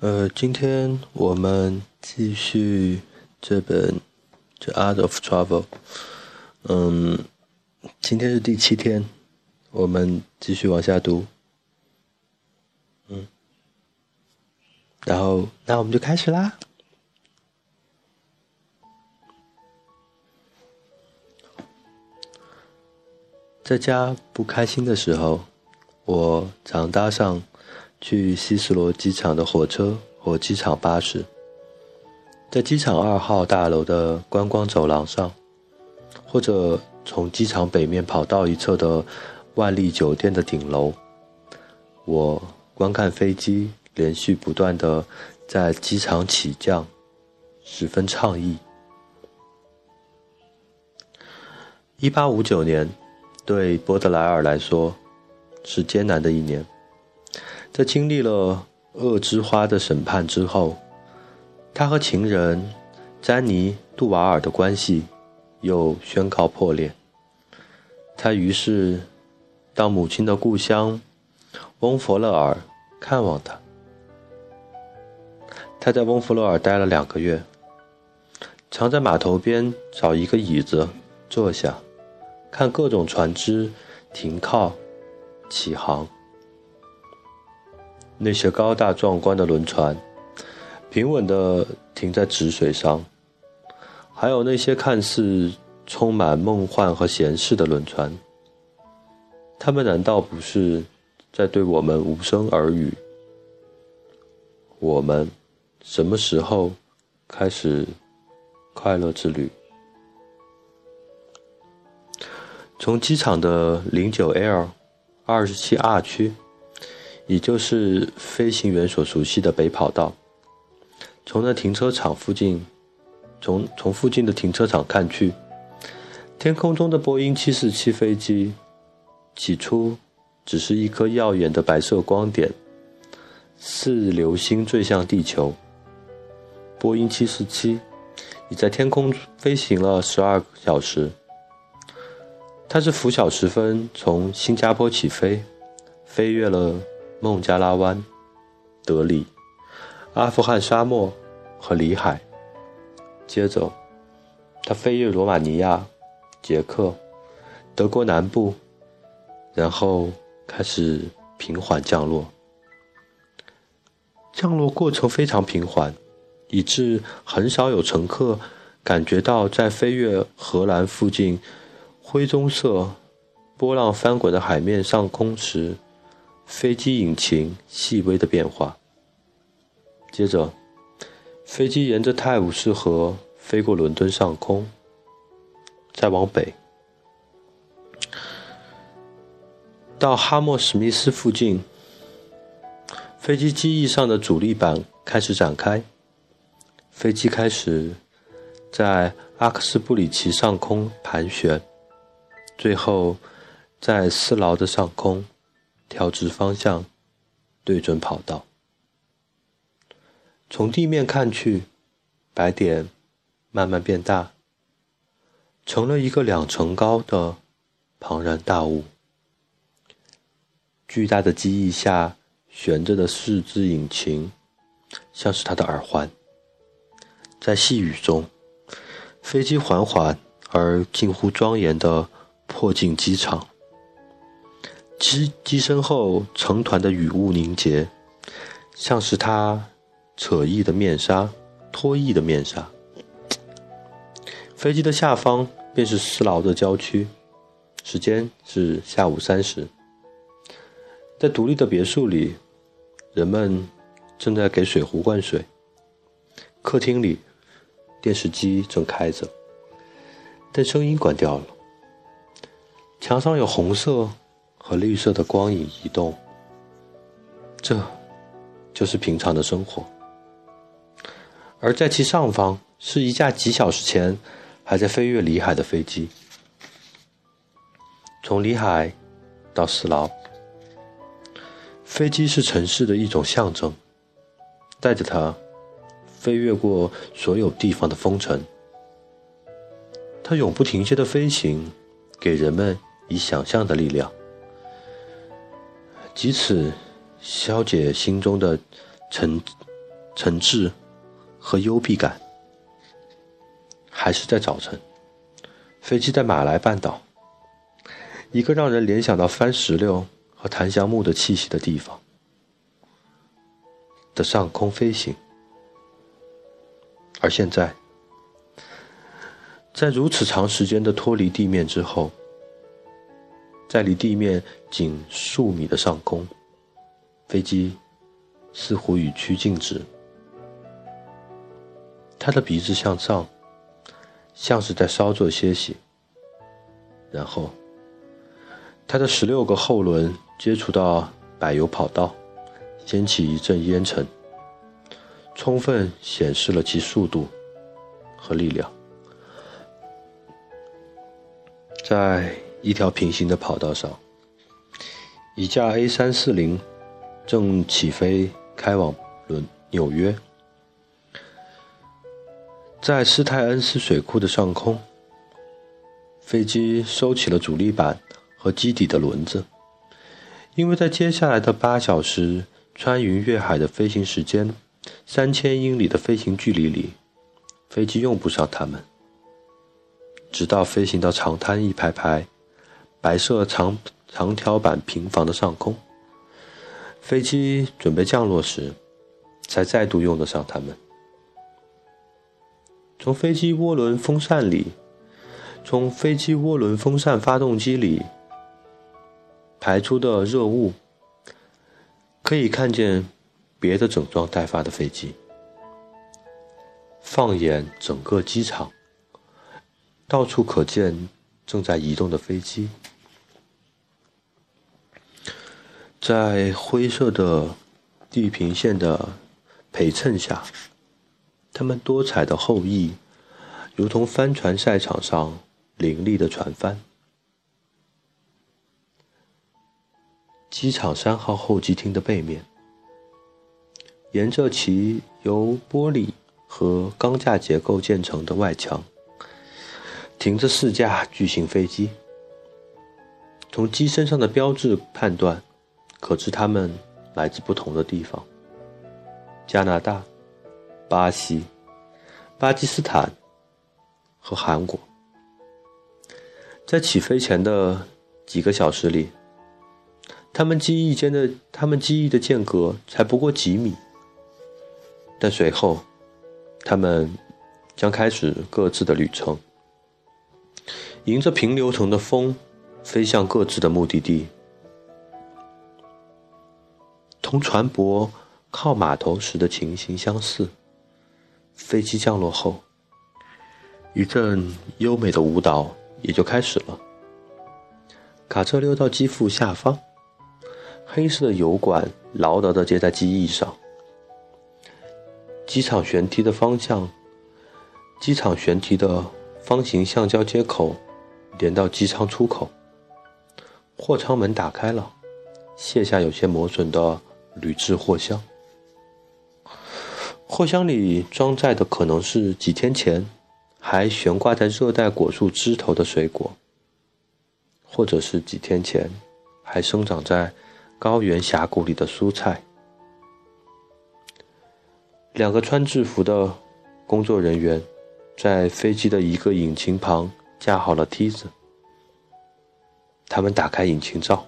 呃，今天我们继续这本《The Art of Travel》。嗯，今天是第七天，我们继续往下读。嗯，然后那我们就开始啦。在家不开心的时候，我常搭上去希斯罗机场的火车或机场巴士，在机场二号大楼的观光走廊上，或者从机场北面跑道一侧的万丽酒店的顶楼，我观看飞机连续不断的在机场起降，十分畅意。一八五九年。对波德莱尔来说，是艰难的一年。在经历了《恶之花》的审判之后，他和情人詹妮·杜瓦尔的关系又宣告破裂。他于是到母亲的故乡翁佛勒尔看望她。他在翁佛勒尔待了两个月，常在码头边找一个椅子坐下。看各种船只停靠、起航，那些高大壮观的轮船平稳地停在止水上，还有那些看似充满梦幻和闲适的轮船，他们难道不是在对我们无声耳语？我们什么时候开始快乐之旅？从机场的零九 L 二十七 R 区，也就是飞行员所熟悉的北跑道，从那停车场附近，从从附近的停车场看去，天空中的波音七四七飞机，起初只是一颗耀眼的白色光点，似流星坠向地球。波音七四七已在天空飞行了十二小时。它是拂晓时分从新加坡起飞，飞越了孟加拉湾、德里、阿富汗沙漠和里海。接着，它飞越罗马尼亚、捷克、德国南部，然后开始平缓降落。降落过程非常平缓，以致很少有乘客感觉到在飞越荷兰附近。灰棕色、波浪翻滚的海面上空时，飞机引擎细微的变化。接着，飞机沿着泰晤士河飞过伦敦上空，再往北，到哈默史密斯附近，飞机机翼上的阻力板开始展开，飞机开始在阿克斯布里奇上空盘旋。最后，在斯劳的上空调直方向，对准跑道。从地面看去，白点慢慢变大，成了一个两层高的庞然大物。巨大的机翼下悬着的四只引擎，像是它的耳环。在细雨中，飞机缓缓而近乎庄严的。迫近机场，机机身后成团的雨雾凝结，像是他扯翼的面纱，脱翼的面纱。飞机的下方便是斯劳的郊区，时间是下午三时。在独立的别墅里，人们正在给水壶灌水。客厅里，电视机正开着，但声音关掉了。墙上有红色和绿色的光影移动，这就是平常的生活。而在其上方是一架几小时前还在飞越里海的飞机，从里海到斯劳，飞机是城市的一种象征，带着它飞越过所有地方的风尘。它永不停歇的飞行，给人们。以想象的力量，藉此消解心中的沉沉滞和幽闭感。还是在早晨，飞机在马来半岛，一个让人联想到番石榴和檀香木的气息的地方的上空飞行。而现在，在如此长时间的脱离地面之后，在离地面仅数米的上空，飞机似乎与趋静止。他的鼻子向上。像是在稍作歇息，然后，他的十六个后轮接触到柏油跑道，掀起一阵烟尘，充分显示了其速度和力量。在一条平行的跑道上，一架 A 三四零正起飞开往伦纽约。在斯泰恩斯水库的上空，飞机收起了主力板和机底的轮子，因为在接下来的八小时穿云越海的飞行时间，三千英里的飞行距离里，飞机用不上它们。直到飞行到长滩一排排白色长长条板平房的上空，飞机准备降落时，才再度用得上它们。从飞机涡轮风扇里，从飞机涡轮风扇发动机里排出的热雾，可以看见别的整装待发的飞机。放眼整个机场，到处可见正在移动的飞机，在灰色的地平线的陪衬下。它们多彩的后翼，如同帆船赛场上凌厉的船帆。机场三号候机厅的背面，沿着其由玻璃和钢架结构建成的外墙，停着四架巨型飞机。从机身上的标志判断，可知他们来自不同的地方：加拿大。巴西、巴基斯坦和韩国，在起飞前的几个小时里，他们机翼间的他们机翼的间隔才不过几米，但随后，他们将开始各自的旅程，迎着平流层的风，飞向各自的目的地，同船舶靠码头时的情形相似。飞机降落后，一阵优美的舞蹈也就开始了。卡车溜到机腹下方，黑色的油管牢牢地接在机翼上。机场舷梯的方向，机场舷梯的方形橡胶接口连到机舱出口。货舱门打开了，卸下有些磨损的铝制货箱。货箱里装载的可能是几天前还悬挂在热带果树枝头的水果，或者是几天前还生长在高原峡谷里的蔬菜。两个穿制服的工作人员在飞机的一个引擎旁架好了梯子，他们打开引擎罩，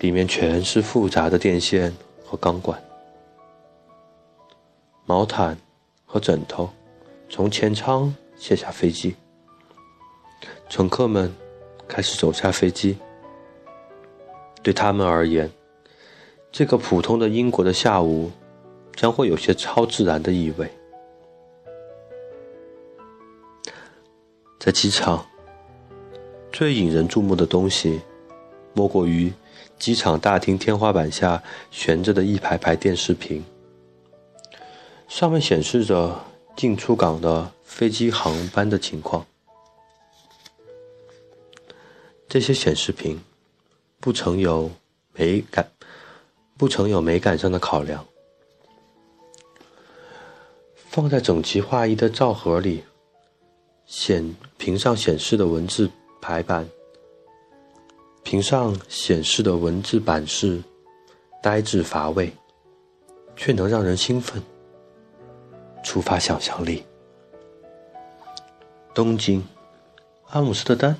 里面全是复杂的电线和钢管。毛毯和枕头从前舱卸下飞机，乘客们开始走下飞机。对他们而言，这个普通的英国的下午将会有些超自然的意味。在机场，最引人注目的东西，莫过于机场大厅天花板下悬着的一排排电视屏。上面显示着进出港的飞机航班的情况。这些显示屏不曾有美感，不曾有美感上的考量。放在整齐划一的罩盒里，显屏上显示的文字排版，屏上显示的文字版式呆滞乏味，却能让人兴奋。触发想象力。东京、阿姆斯特丹、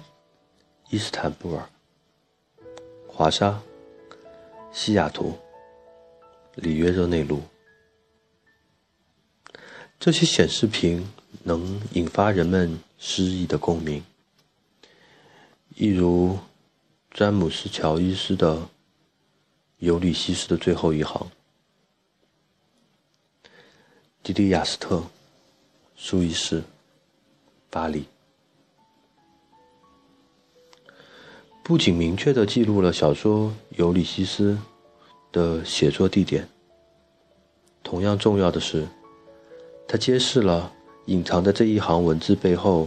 伊斯坦布尔、华沙、西雅图、里约热内卢，这些显示屏能引发人们诗意的共鸣，一如詹姆斯·乔伊斯的《尤里西斯》的最后一行。迪迪亚斯特，苏伊士，巴黎，不仅明确的记录了小说《尤里西斯》的写作地点，同样重要的是，它揭示了隐藏在这一行文字背后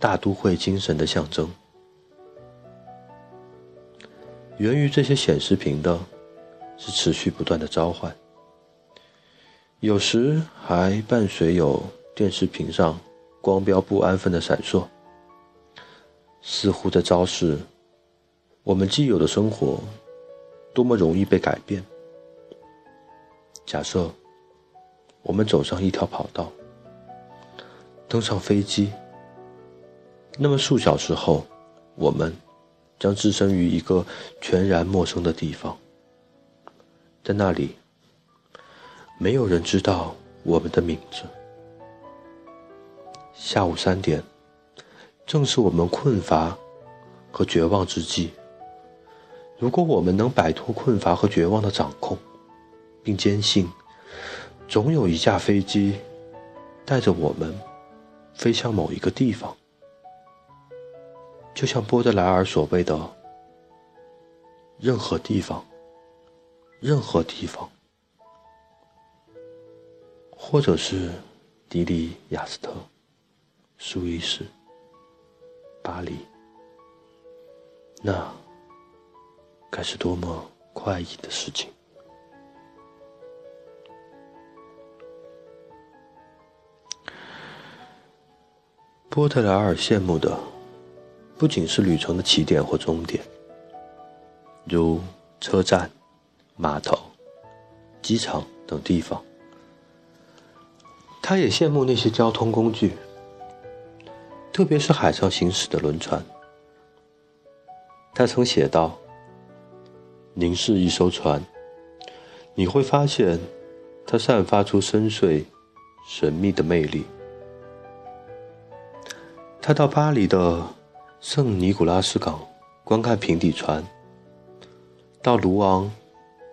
大都会精神的象征。源于这些显示屏的，是持续不断的召唤。有时还伴随有电视屏上光标不安分的闪烁，似乎在昭示我们既有的生活多么容易被改变。假设我们走上一条跑道，登上飞机，那么数小时后，我们将置身于一个全然陌生的地方，在那里。没有人知道我们的名字。下午三点，正是我们困乏和绝望之际。如果我们能摆脱困乏和绝望的掌控，并坚信总有一架飞机带着我们飞向某一个地方，就像波德莱尔所谓的“任何地方，任何地方”。或者是迪里亚斯特、苏伊士、巴黎，那该是多么快意的事情！波特莱尔羡慕的不仅是旅程的起点或终点，如车站、码头、机场等地方。他也羡慕那些交通工具，特别是海上行驶的轮船。他曾写道：“凝视一艘船，你会发现它散发出深邃、神秘的魅力。”他到巴黎的圣尼古拉斯港观看平底船，到卢昂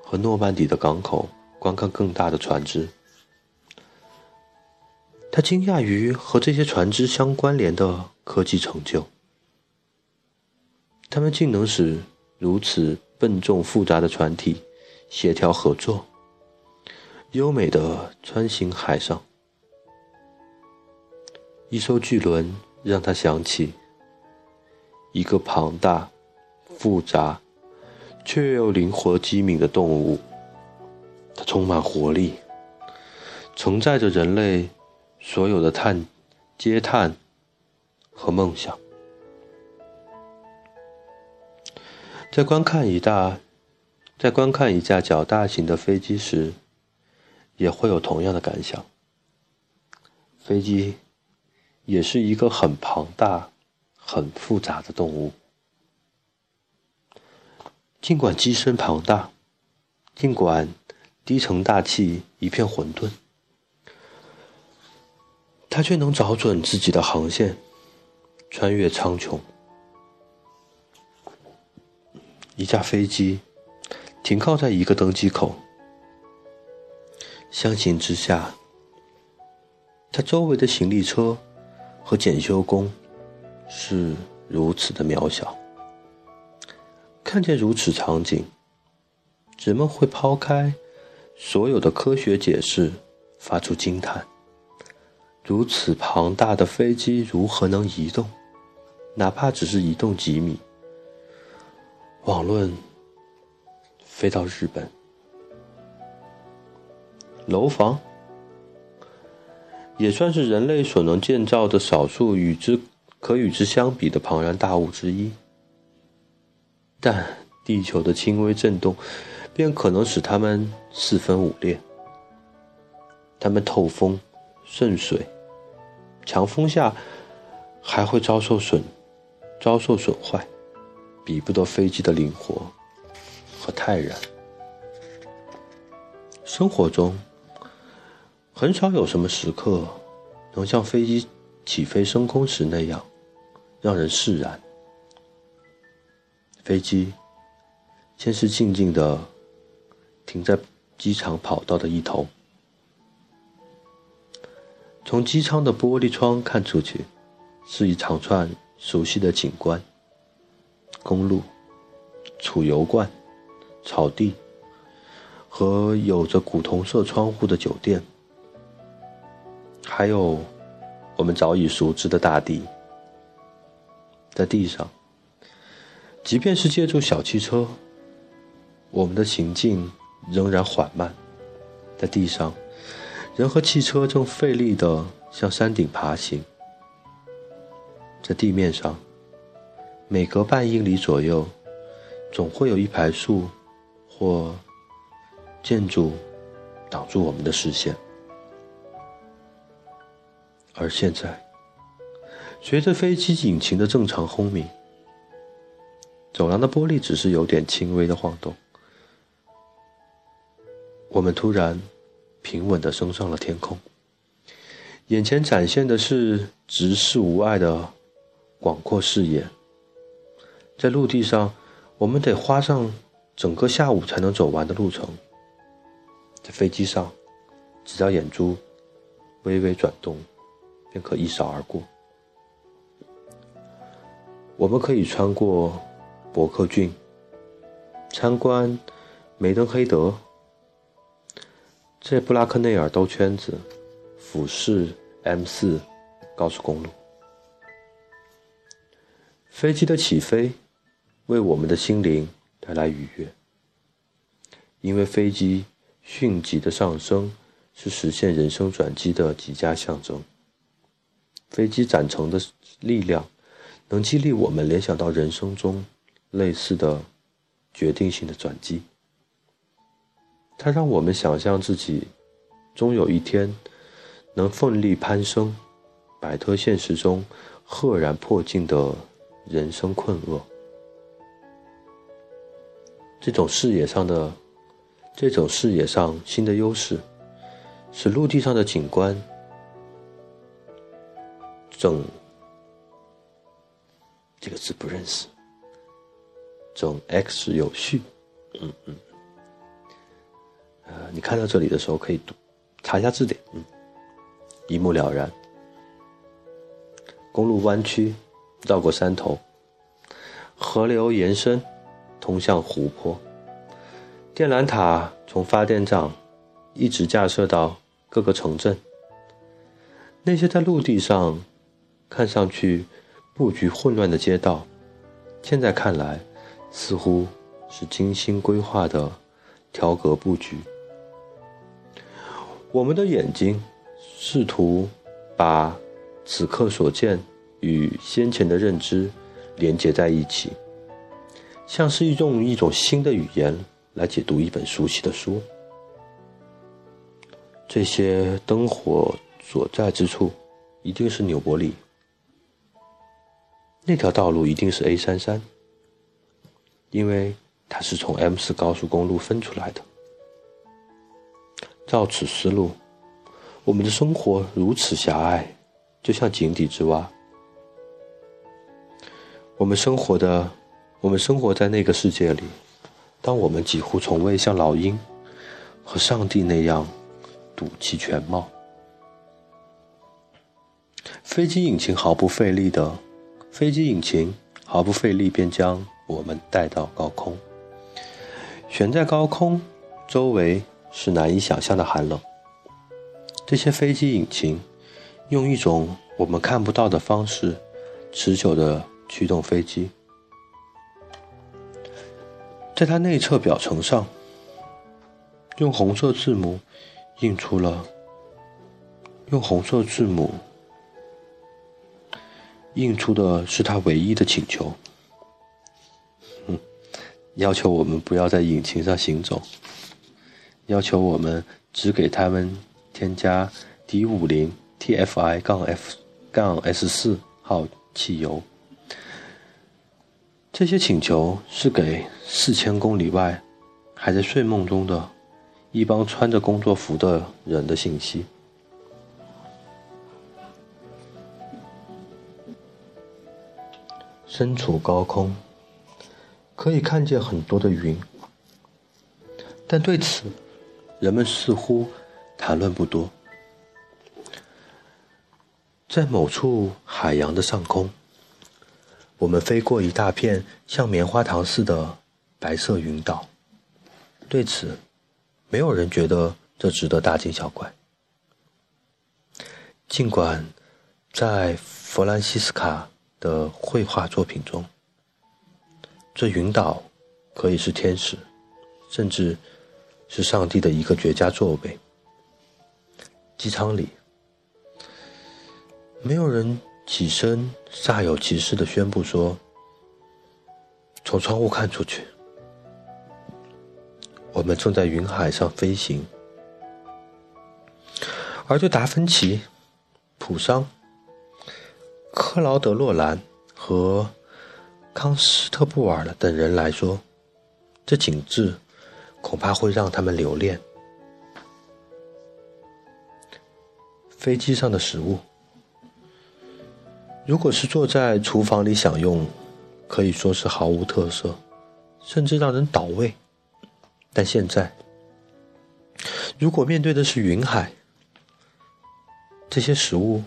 和诺曼底的港口观看更大的船只。他惊讶于和这些船只相关联的科技成就，他们竟能使如此笨重复杂的船体协调合作，优美的穿行海上。一艘巨轮让他想起一个庞大、复杂却又灵活机敏的动物，它充满活力，承载着人类。所有的探、嗟叹和梦想，在观看一大，在观看一架较大型的飞机时，也会有同样的感想。飞机也是一个很庞大、很复杂的动物，尽管机身庞大，尽管低层大气一片混沌。他却能找准自己的航线，穿越苍穹。一架飞机停靠在一个登机口，相形之下，它周围的行李车和检修工是如此的渺小。看见如此场景，人们会抛开所有的科学解释，发出惊叹。如此庞大的飞机如何能移动？哪怕只是移动几米？网论飞到日本，楼房也算是人类所能建造的少数与之可与之相比的庞然大物之一。但地球的轻微震动便可能使它们四分五裂，它们透风。渗水，强风下还会遭受损，遭受损坏，比不得飞机的灵活和泰然。生活中很少有什么时刻能像飞机起飞升空时那样让人释然。飞机先是静静地停在机场跑道的一头，从机舱的玻璃窗看出去，是一长串熟悉的景观：公路、储油罐、草地。和有着古铜色窗户的酒店，还有我们早已熟知的大地。在地上，即便是借助小汽车，我们的行进仍然缓慢。在地上，人和汽车正费力地向山顶爬行。在地面上，每隔半英里左右，总会有一排树，或。建筑挡住我们的视线，而现在，随着飞机引擎的正常轰鸣，走廊的玻璃只是有点轻微的晃动，我们突然平稳的升上了天空，眼前展现的是直视无碍的广阔视野。在陆地上，我们得花上整个下午才能走完的路程。在飞机上，只要眼珠微微转动，便可一扫而过。我们可以穿过伯克郡，参观梅登黑德，在布拉克内尔兜圈子，俯视 M 四高速公路。飞机的起飞为我们的心灵带来愉悦，因为飞机。迅疾的上升是实现人生转机的极佳象征。飞机展成的力量，能激励我们联想到人生中类似的决定性的转机。它让我们想象自己终有一天能奋力攀升，摆脱现实中赫然迫近的人生困厄。这种视野上的。这种视野上新的优势，使陆地上的景观整这个字不认识，总 X 有序，嗯嗯，呃，你看到这里的时候可以读，查一下字典，嗯，一目了然。公路弯曲，绕过山头，河流延伸，通向湖泊。电缆塔从发电站一直架设到各个城镇。那些在陆地上看上去布局混乱的街道，现在看来似乎是精心规划的条格布局。我们的眼睛试图把此刻所见与先前的认知连接在一起，像是用一种新的语言。来解读一本熟悉的书。这些灯火所在之处，一定是纽伯里。那条道路一定是 A 三三，因为它是从 M 四高速公路分出来的。照此思路，我们的生活如此狭隘，就像井底之蛙。我们生活的，我们生活在那个世界里。当我们几乎从未像老鹰和上帝那样赌气全貌，飞机引擎毫不费力的，飞机引擎毫不费力便将我们带到高空。悬在高空，周围是难以想象的寒冷。这些飞机引擎用一种我们看不到的方式，持久的驱动飞机。在它内侧表层上，用红色字母印出了用红色字母印出的是他唯一的请求，嗯，要求我们不要在引擎上行走，要求我们只给他们添加 D 五零 TFI 杠 F 杠 S 四号汽油。这些请求是给四千公里外还在睡梦中的一帮穿着工作服的人的信息。身处高空，可以看见很多的云，但对此，人们似乎谈论不多。在某处海洋的上空，我们飞过一大片像棉花糖似的白色云岛，对此，没有人觉得这值得大惊小怪。尽管在弗兰西斯卡。的绘画作品中，这云岛可以是天使，甚至是上帝的一个绝佳座位。机舱里，没有人起身，煞有其事的宣布说：“从窗户看出去，我们正在云海上飞行。”而对达芬奇、普桑。克劳德·洛兰和康斯特布尔等人来说，这景致恐怕会让他们留恋。飞机上的食物，如果是坐在厨房里享用，可以说是毫无特色，甚至让人倒胃。但现在，如果面对的是云海，这些食物。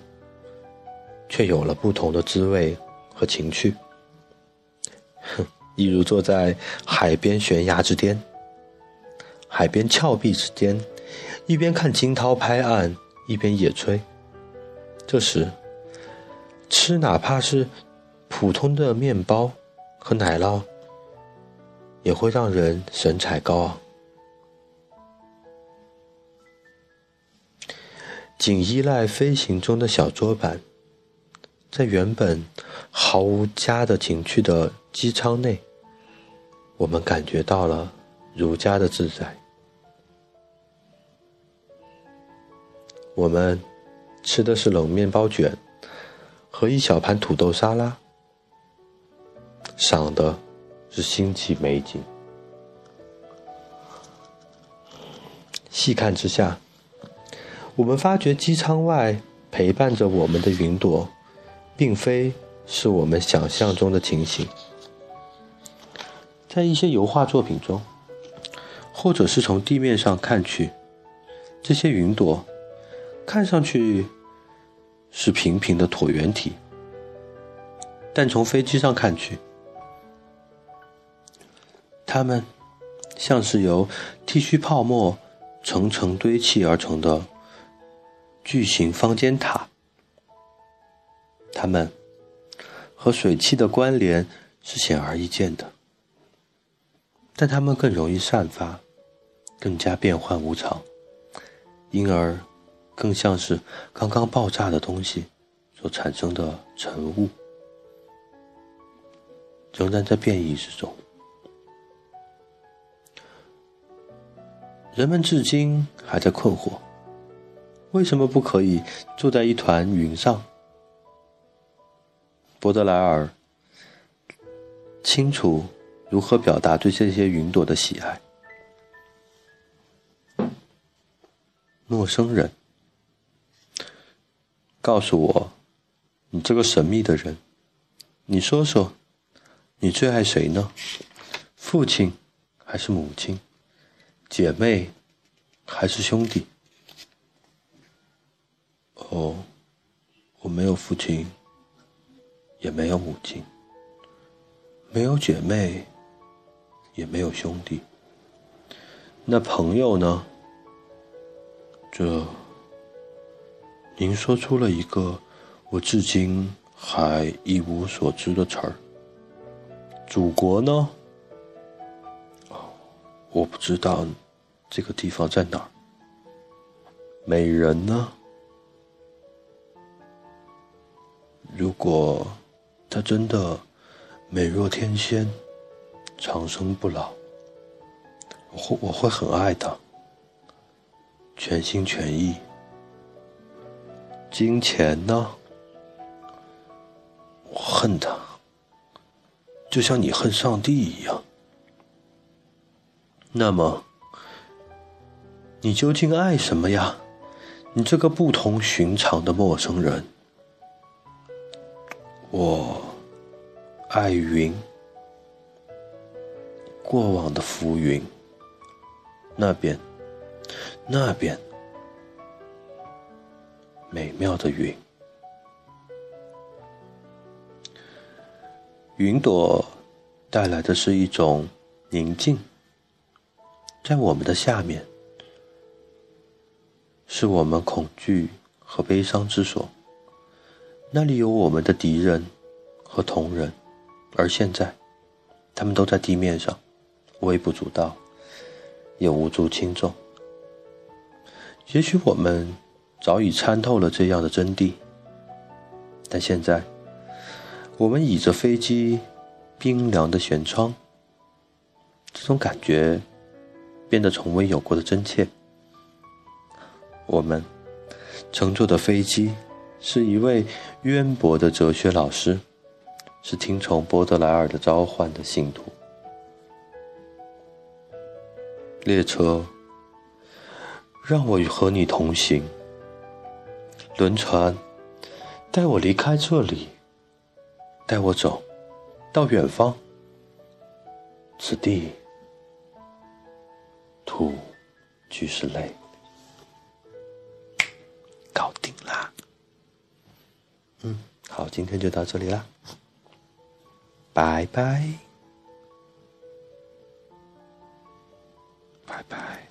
却有了不同的滋味和情趣。哼，一如坐在海边悬崖之巅、海边峭壁之间，一边看惊涛拍岸，一边野炊。这时，吃哪怕是普通的面包和奶酪，也会让人神采高昂。仅依赖飞行中的小桌板。在原本毫无家的情趣的机舱内，我们感觉到了如家的自在。我们吃的是冷面包卷和一小盘土豆沙拉，赏的是星际美景。细看之下，我们发觉机舱外陪伴着我们的云朵。并非是我们想象中的情形，在一些油画作品中，或者是从地面上看去，这些云朵看上去是平平的椭圆体，但从飞机上看去，它们像是由剃须泡沫层层堆砌而成的巨型方尖塔。它们和水汽的关联是显而易见的，但它们更容易散发，更加变幻无常，因而更像是刚刚爆炸的东西所产生的尘雾，仍然在变异之中。人们至今还在困惑：为什么不可以坐在一团云上？波德莱尔清楚如何表达对这些云朵的喜爱。陌生人，告诉我，你这个神秘的人，你说说，你最爱谁呢？父亲还是母亲？姐妹还是兄弟？哦，我没有父亲。也没有母亲，没有姐妹，也没有兄弟。那朋友呢？这，您说出了一个我至今还一无所知的词儿。祖国呢？我不知道这个地方在哪儿。美人呢？如果。她真的美若天仙，长生不老。我会我会很爱她，全心全意，金钱呢？我恨他，就像你恨上帝一样。那么，你究竟爱什么呀？你这个不同寻常的陌生人。我爱云，过往的浮云。那边，那边，美妙的云，云朵带来的是一种宁静。在我们的下面，是我们恐惧和悲伤之所。那里有我们的敌人和同人，而现在，他们都在地面上，微不足道，也无足轻重。也许我们早已参透了这样的真谛，但现在，我们倚着飞机冰凉的舷窗，这种感觉。变得从未有过的真切。我们乘坐的飞机是一位渊博的哲学老师，是听从波德莱尔的召唤的信徒。列车，让我与和你同行。轮船，带我离开这里，带我走到远方。此地。土，俱是泪。嗯，好，今天就到这里啦，拜拜，拜拜。